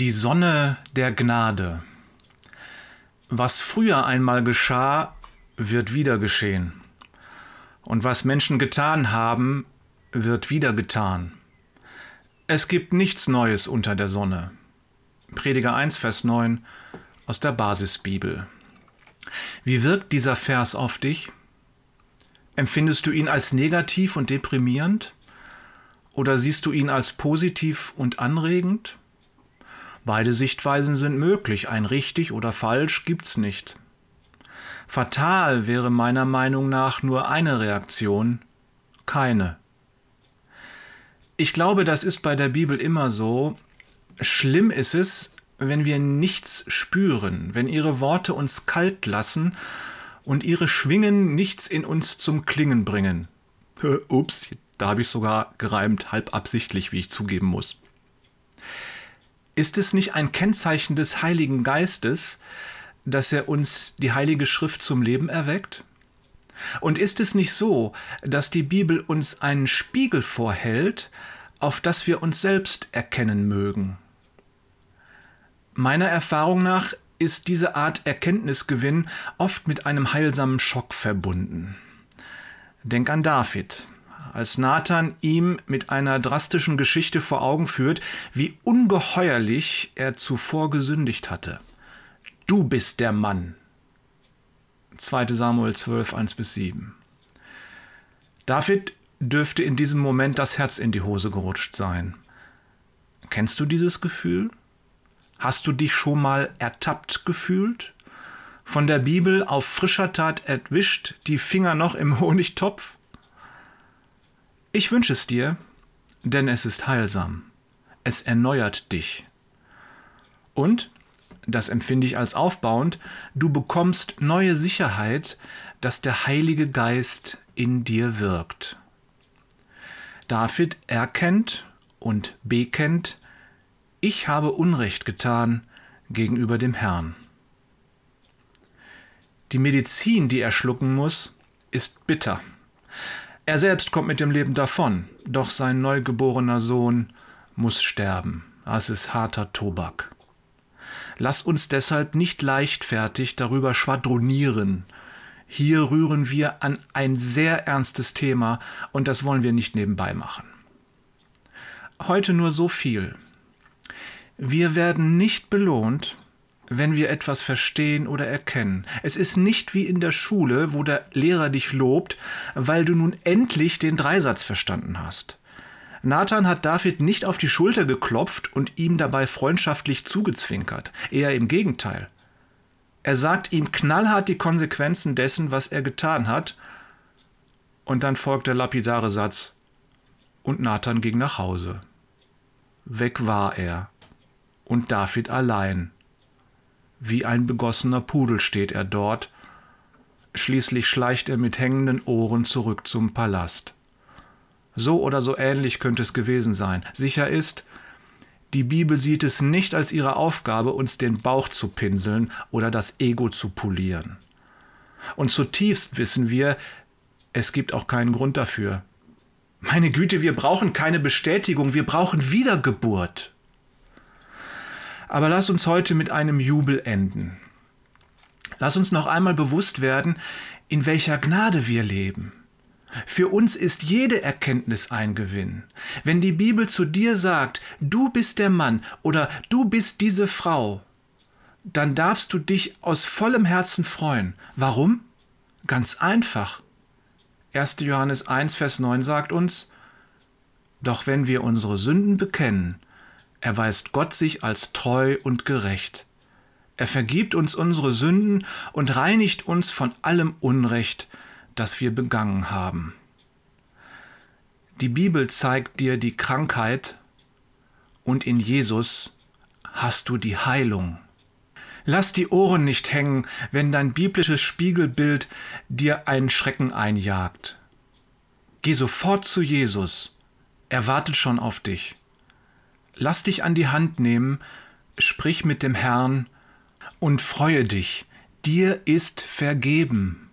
Die Sonne der Gnade. Was früher einmal geschah, wird wieder geschehen. Und was Menschen getan haben, wird wieder getan. Es gibt nichts Neues unter der Sonne. Prediger 1, Vers 9 aus der Basisbibel. Wie wirkt dieser Vers auf dich? Empfindest du ihn als negativ und deprimierend? Oder siehst du ihn als positiv und anregend? Beide Sichtweisen sind möglich, ein richtig oder falsch gibt's nicht. Fatal wäre meiner Meinung nach nur eine Reaktion, keine. Ich glaube, das ist bei der Bibel immer so. Schlimm ist es, wenn wir nichts spüren, wenn ihre Worte uns kalt lassen und ihre Schwingen nichts in uns zum Klingen bringen. Ups, da habe ich sogar gereimt, halb absichtlich, wie ich zugeben muss. Ist es nicht ein Kennzeichen des Heiligen Geistes, dass er uns die Heilige Schrift zum Leben erweckt? Und ist es nicht so, dass die Bibel uns einen Spiegel vorhält, auf das wir uns selbst erkennen mögen? Meiner Erfahrung nach ist diese Art Erkenntnisgewinn oft mit einem heilsamen Schock verbunden. Denk an David als Nathan ihm mit einer drastischen Geschichte vor Augen führt, wie ungeheuerlich er zuvor gesündigt hatte. Du bist der Mann. 2 Samuel 12, 1 bis 7. David dürfte in diesem Moment das Herz in die Hose gerutscht sein. Kennst du dieses Gefühl? Hast du dich schon mal ertappt gefühlt? Von der Bibel auf frischer Tat erwischt, die Finger noch im Honigtopf? Ich wünsche es dir, denn es ist heilsam. Es erneuert dich. Und, das empfinde ich als aufbauend, du bekommst neue Sicherheit, dass der Heilige Geist in dir wirkt. David erkennt und bekennt, ich habe Unrecht getan gegenüber dem Herrn. Die Medizin, die er schlucken muss, ist bitter. Er selbst kommt mit dem Leben davon, doch sein neugeborener Sohn muss sterben. Das ist harter Tobak. Lass uns deshalb nicht leichtfertig darüber schwadronieren. Hier rühren wir an ein sehr ernstes Thema und das wollen wir nicht nebenbei machen. Heute nur so viel. Wir werden nicht belohnt, wenn wir etwas verstehen oder erkennen. Es ist nicht wie in der Schule, wo der Lehrer dich lobt, weil du nun endlich den Dreisatz verstanden hast. Nathan hat David nicht auf die Schulter geklopft und ihm dabei freundschaftlich zugezwinkert, eher im Gegenteil. Er sagt ihm knallhart die Konsequenzen dessen, was er getan hat, und dann folgt der lapidare Satz, und Nathan ging nach Hause. Weg war er, und David allein wie ein begossener Pudel steht er dort. Schließlich schleicht er mit hängenden Ohren zurück zum Palast. So oder so ähnlich könnte es gewesen sein. Sicher ist, die Bibel sieht es nicht als ihre Aufgabe, uns den Bauch zu pinseln oder das Ego zu polieren. Und zutiefst wissen wir, es gibt auch keinen Grund dafür. Meine Güte, wir brauchen keine Bestätigung, wir brauchen Wiedergeburt. Aber lass uns heute mit einem Jubel enden. Lass uns noch einmal bewusst werden, in welcher Gnade wir leben. Für uns ist jede Erkenntnis ein Gewinn. Wenn die Bibel zu dir sagt, du bist der Mann oder du bist diese Frau, dann darfst du dich aus vollem Herzen freuen. Warum? Ganz einfach. 1. Johannes 1, Vers 9 sagt uns, Doch wenn wir unsere Sünden bekennen, erweist Gott sich als treu und gerecht. Er vergibt uns unsere Sünden und reinigt uns von allem Unrecht, das wir begangen haben. Die Bibel zeigt dir die Krankheit und in Jesus hast du die Heilung. Lass die Ohren nicht hängen, wenn dein biblisches Spiegelbild dir einen Schrecken einjagt. Geh sofort zu Jesus, er wartet schon auf dich. Lass dich an die Hand nehmen, sprich mit dem Herrn und freue dich, dir ist vergeben.